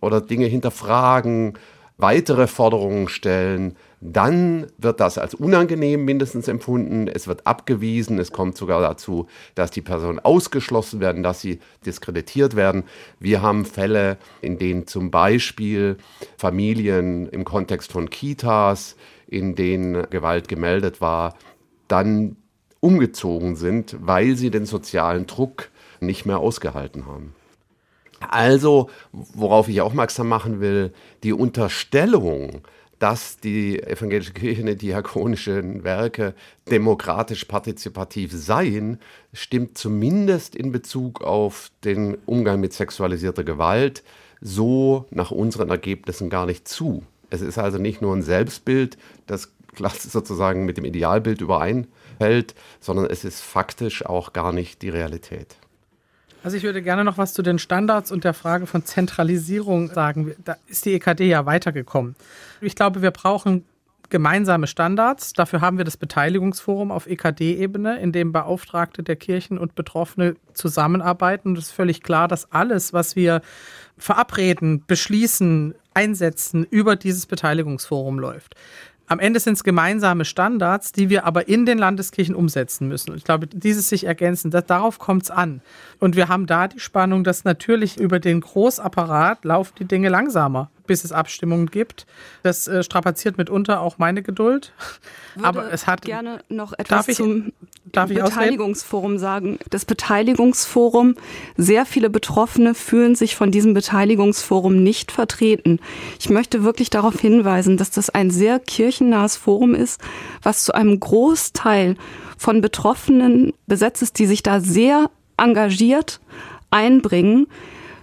oder Dinge hinterfragen, weitere Forderungen stellen, dann wird das als unangenehm mindestens empfunden. Es wird abgewiesen. Es kommt sogar dazu, dass die Personen ausgeschlossen werden, dass sie diskreditiert werden. Wir haben Fälle, in denen zum Beispiel Familien im Kontext von Kitas, in denen Gewalt gemeldet war, dann umgezogen sind, weil sie den sozialen Druck nicht mehr ausgehalten haben. Also, worauf ich aufmerksam machen will, die Unterstellung, dass die evangelische Kirche eine diakonischen Werke demokratisch partizipativ seien, stimmt zumindest in Bezug auf den Umgang mit sexualisierter Gewalt so nach unseren Ergebnissen gar nicht zu. Es ist also nicht nur ein Selbstbild, das sozusagen mit dem Idealbild übereinfällt, sondern es ist faktisch auch gar nicht die Realität. Also ich würde gerne noch was zu den Standards und der Frage von Zentralisierung sagen. Da ist die EKD ja weitergekommen. Ich glaube, wir brauchen gemeinsame Standards. Dafür haben wir das Beteiligungsforum auf EKD-Ebene, in dem Beauftragte der Kirchen und Betroffene zusammenarbeiten. Und es ist völlig klar, dass alles, was wir verabreden, beschließen, einsetzen, über dieses Beteiligungsforum läuft. Am Ende sind es gemeinsame Standards, die wir aber in den Landeskirchen umsetzen müssen. Ich glaube, dieses sich ergänzen, das, darauf kommt es an. Und wir haben da die Spannung, dass natürlich über den Großapparat laufen die Dinge langsamer bis es Abstimmungen gibt. Das äh, strapaziert mitunter auch meine Geduld. Würde Aber es hat gerne noch etwas darf ich, zum darf Beteiligungsforum ausreden? sagen. Das Beteiligungsforum, sehr viele Betroffene fühlen sich von diesem Beteiligungsforum nicht vertreten. Ich möchte wirklich darauf hinweisen, dass das ein sehr kirchennahes Forum ist, was zu einem Großteil von Betroffenen besetzt ist, die sich da sehr engagiert einbringen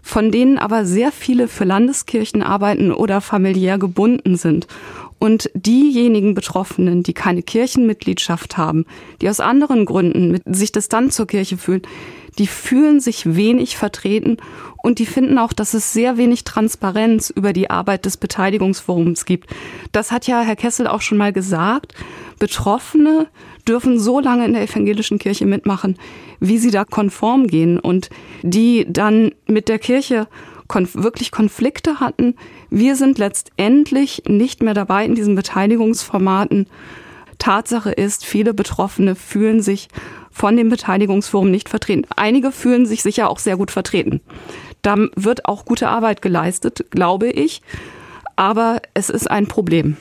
von denen aber sehr viele für Landeskirchen arbeiten oder familiär gebunden sind. Und diejenigen Betroffenen, die keine Kirchenmitgliedschaft haben, die aus anderen Gründen mit sich distant zur Kirche fühlen, die fühlen sich wenig vertreten und die finden auch, dass es sehr wenig Transparenz über die Arbeit des Beteiligungsforums gibt. Das hat ja Herr Kessel auch schon mal gesagt. Betroffene dürfen so lange in der evangelischen Kirche mitmachen, wie sie da konform gehen und die dann mit der Kirche konf wirklich Konflikte hatten. Wir sind letztendlich nicht mehr dabei in diesen Beteiligungsformaten. Tatsache ist, viele Betroffene fühlen sich von dem Beteiligungsforum nicht vertreten. Einige fühlen sich sicher auch sehr gut vertreten. Da wird auch gute Arbeit geleistet, glaube ich. Aber es ist ein Problem.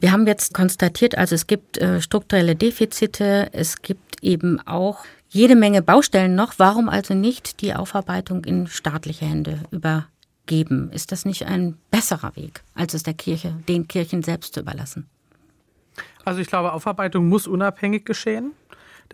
Wir haben jetzt konstatiert, also es gibt äh, strukturelle Defizite, es gibt eben auch jede Menge Baustellen noch. Warum also nicht die Aufarbeitung in staatliche Hände übergeben? Ist das nicht ein besserer Weg, als es der Kirche, den Kirchen selbst zu überlassen? Also ich glaube, Aufarbeitung muss unabhängig geschehen.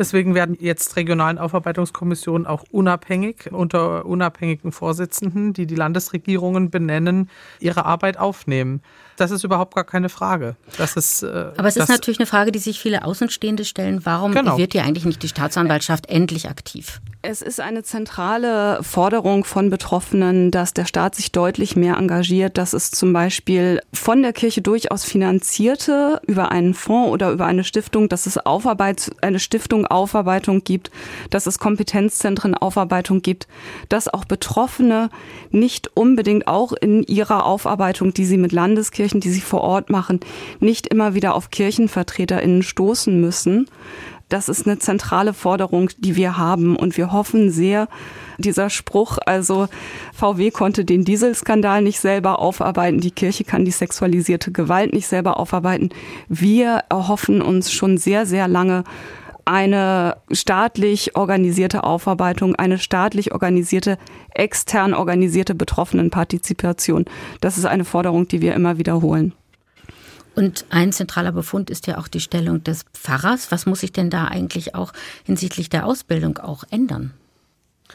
Deswegen werden jetzt regionalen Aufarbeitungskommissionen auch unabhängig unter unabhängigen Vorsitzenden, die die Landesregierungen benennen, ihre Arbeit aufnehmen das ist überhaupt gar keine Frage. Das ist, äh, Aber es ist natürlich eine Frage, die sich viele Außenstehende stellen. Warum genau. wird hier eigentlich nicht die Staatsanwaltschaft endlich aktiv? Es ist eine zentrale Forderung von Betroffenen, dass der Staat sich deutlich mehr engagiert, dass es zum Beispiel von der Kirche durchaus finanzierte über einen Fonds oder über eine Stiftung, dass es Aufarbeit, eine Stiftung Aufarbeitung gibt, dass es Kompetenzzentren Aufarbeitung gibt, dass auch Betroffene nicht unbedingt auch in ihrer Aufarbeitung, die sie mit Landeskirchen Kirchen, die sie vor Ort machen, nicht immer wieder auf KirchenvertreterInnen stoßen müssen. Das ist eine zentrale Forderung, die wir haben. Und wir hoffen sehr, dieser Spruch, also VW konnte den Dieselskandal nicht selber aufarbeiten, die Kirche kann die sexualisierte Gewalt nicht selber aufarbeiten. Wir erhoffen uns schon sehr, sehr lange eine staatlich organisierte Aufarbeitung, eine staatlich organisierte, extern organisierte Betroffenenpartizipation. Das ist eine Forderung, die wir immer wiederholen. Und ein zentraler Befund ist ja auch die Stellung des Pfarrers. Was muss sich denn da eigentlich auch hinsichtlich der Ausbildung auch ändern?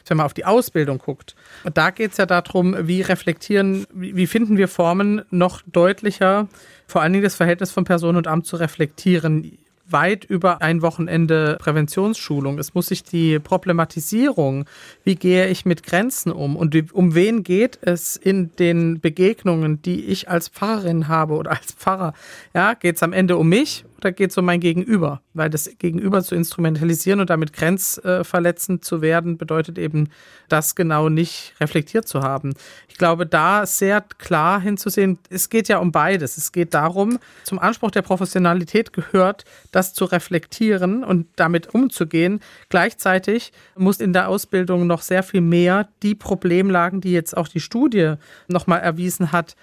wenn man auf die Ausbildung guckt, da geht es ja darum, wie reflektieren, wie finden wir Formen noch deutlicher, vor allen Dingen das Verhältnis von Person und Amt zu reflektieren weit über ein Wochenende Präventionsschulung. Es muss sich die Problematisierung, wie gehe ich mit Grenzen um und um wen geht es in den Begegnungen, die ich als Pfarrerin habe oder als Pfarrer. Ja, geht es am Ende um mich oder geht es um mein Gegenüber? Weil das Gegenüber zu instrumentalisieren und damit grenzverletzend zu werden, bedeutet eben, das genau nicht reflektiert zu haben. Ich glaube, da sehr klar hinzusehen, es geht ja um beides. Es geht darum, zum Anspruch der Professionalität gehört, das zu reflektieren und damit umzugehen. Gleichzeitig muss in der Ausbildung noch sehr viel mehr die Problemlagen, die jetzt auch die Studie nochmal erwiesen hat,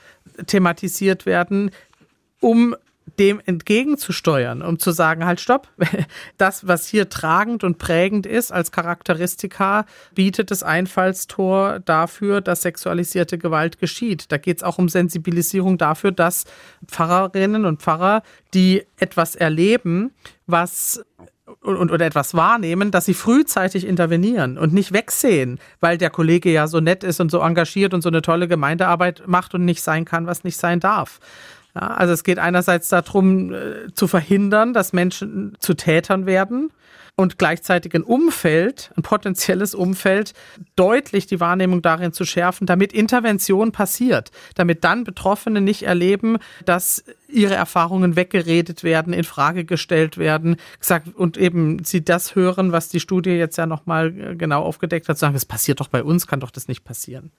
thematisiert werden, um dem entgegenzusteuern, um zu sagen, halt stopp, [laughs] das, was hier tragend und prägend ist als Charakteristika, bietet das Einfallstor dafür, dass sexualisierte Gewalt geschieht. Da geht es auch um Sensibilisierung dafür, dass Pfarrerinnen und Pfarrer, die etwas erleben, was und, oder etwas wahrnehmen, dass sie frühzeitig intervenieren und nicht wegsehen, weil der Kollege ja so nett ist und so engagiert und so eine tolle Gemeindearbeit macht und nicht sein kann, was nicht sein darf. Ja, also es geht einerseits darum, äh, zu verhindern, dass Menschen zu Tätern werden und gleichzeitig ein Umfeld, ein potenzielles Umfeld, deutlich die Wahrnehmung darin zu schärfen, damit Intervention passiert, damit dann Betroffene nicht erleben, dass ihre Erfahrungen weggeredet werden, in Frage gestellt werden, gesagt und eben sie das hören, was die Studie jetzt ja nochmal äh, genau aufgedeckt hat, sagen, es passiert doch bei uns, kann doch das nicht passieren.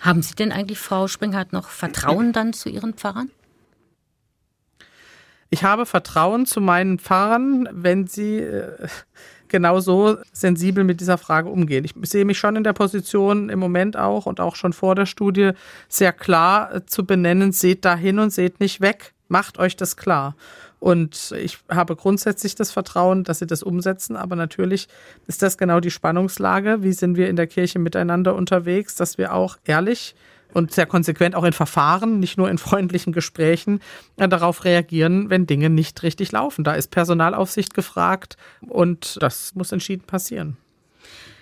Haben Sie denn eigentlich, Frau Springhardt, noch Vertrauen dann zu Ihren Pfarrern? Ich habe Vertrauen zu meinen Pfarrern, wenn sie äh, genauso sensibel mit dieser Frage umgehen. Ich sehe mich schon in der Position im Moment auch und auch schon vor der Studie sehr klar äh, zu benennen, seht dahin und seht nicht weg. Macht euch das klar. Und ich habe grundsätzlich das Vertrauen, dass sie das umsetzen. Aber natürlich ist das genau die Spannungslage. Wie sind wir in der Kirche miteinander unterwegs, dass wir auch ehrlich und sehr konsequent auch in Verfahren, nicht nur in freundlichen Gesprächen, äh, darauf reagieren, wenn Dinge nicht richtig laufen. Da ist Personalaufsicht gefragt und das muss entschieden passieren.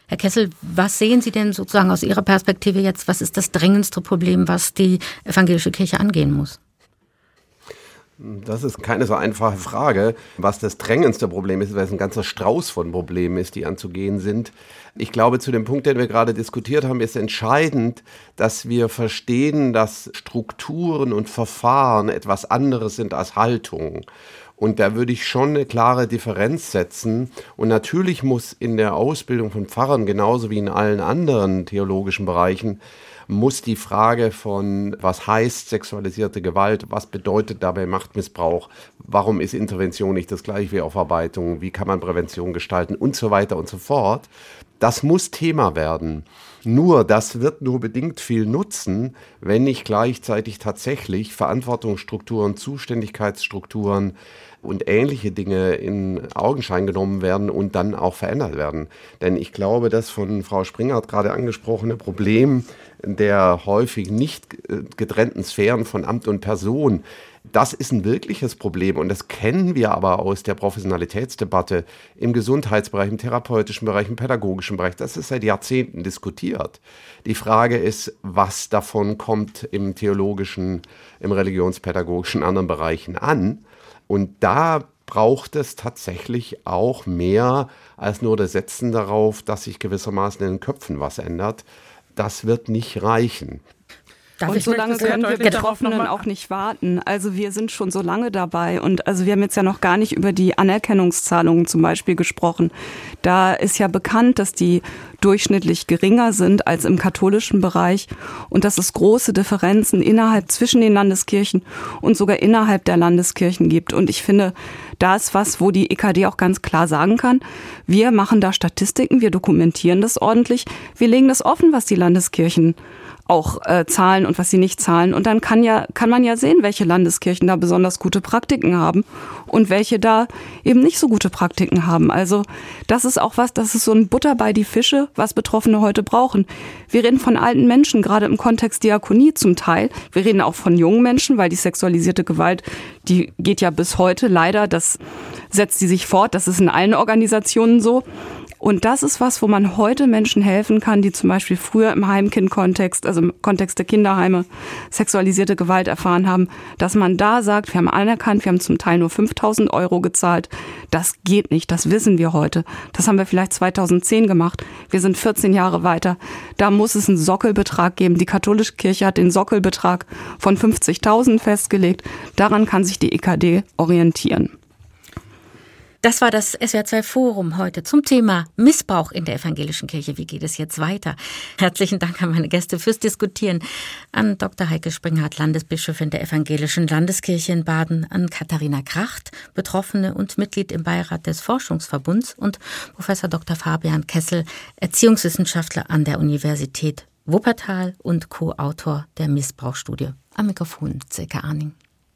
Herr Kessel, was sehen Sie denn sozusagen aus Ihrer Perspektive jetzt? Was ist das drängendste Problem, was die evangelische Kirche angehen muss? Das ist keine so einfache Frage, was das drängendste Problem ist, weil es ein ganzer Strauß von Problemen ist, die anzugehen sind. Ich glaube, zu dem Punkt, den wir gerade diskutiert haben, ist entscheidend, dass wir verstehen, dass Strukturen und Verfahren etwas anderes sind als Haltung. Und da würde ich schon eine klare Differenz setzen. Und natürlich muss in der Ausbildung von Pfarrern genauso wie in allen anderen theologischen Bereichen muss die Frage von, was heißt sexualisierte Gewalt, was bedeutet dabei Machtmissbrauch, warum ist Intervention nicht das gleiche wie Aufarbeitung, wie kann man Prävention gestalten und so weiter und so fort, das muss Thema werden. Nur, das wird nur bedingt viel nutzen, wenn nicht gleichzeitig tatsächlich Verantwortungsstrukturen, Zuständigkeitsstrukturen und ähnliche Dinge in Augenschein genommen werden und dann auch verändert werden. Denn ich glaube, das von Frau Springert gerade angesprochene Problem der häufig nicht äh, getrennten Sphären von Amt und Person, das ist ein wirkliches Problem und das kennen wir aber aus der Professionalitätsdebatte im Gesundheitsbereich, im therapeutischen Bereich, im pädagogischen Bereich. Das ist seit Jahrzehnten diskutiert. Die Frage ist, was davon kommt im theologischen, im religionspädagogischen anderen Bereichen an. Und da braucht es tatsächlich auch mehr als nur das Setzen darauf, dass sich gewissermaßen in den Köpfen was ändert. Das wird nicht reichen. Darf und so lange können wir Betroffenen auch nicht warten. Also wir sind schon so lange dabei und also wir haben jetzt ja noch gar nicht über die Anerkennungszahlungen zum Beispiel gesprochen. Da ist ja bekannt, dass die durchschnittlich geringer sind als im katholischen Bereich und dass es große Differenzen innerhalb zwischen den Landeskirchen und sogar innerhalb der Landeskirchen gibt. Und ich finde, da ist was, wo die EKD auch ganz klar sagen kann, wir machen da Statistiken, wir dokumentieren das ordentlich, wir legen das offen, was die Landeskirchen auch äh, zahlen und was sie nicht zahlen. Und dann kann ja, kann man ja sehen, welche Landeskirchen da besonders gute Praktiken haben und welche da eben nicht so gute Praktiken haben. Also das ist auch was, das ist so ein Butter bei die Fische, was Betroffene heute brauchen. Wir reden von alten Menschen, gerade im Kontext Diakonie zum Teil. Wir reden auch von jungen Menschen, weil die sexualisierte Gewalt, die geht ja bis heute leider, das setzt sie sich fort. Das ist in allen Organisationen so. Und das ist was, wo man heute Menschen helfen kann, die zum Beispiel früher im Heimkind-Kontext, also im Kontext der Kinderheime, sexualisierte Gewalt erfahren haben, dass man da sagt, wir haben anerkannt, wir haben zum Teil nur 5000 Euro gezahlt. Das geht nicht, das wissen wir heute. Das haben wir vielleicht 2010 gemacht. Wir sind 14 Jahre weiter. Da muss es einen Sockelbetrag geben. Die katholische Kirche hat den Sockelbetrag von 50.000 festgelegt. Daran kann sich die EKD orientieren. Das war das SWR2 Forum heute zum Thema Missbrauch in der evangelischen Kirche. Wie geht es jetzt weiter? Herzlichen Dank an meine Gäste fürs Diskutieren. An Dr. Heike Springhardt, Landesbischöfin der evangelischen Landeskirche in Baden, an Katharina Kracht, Betroffene und Mitglied im Beirat des Forschungsverbunds und Professor Dr. Fabian Kessel, Erziehungswissenschaftler an der Universität Wuppertal und Co-Autor der Missbrauchsstudie. Am Mikrofon Silke Arning.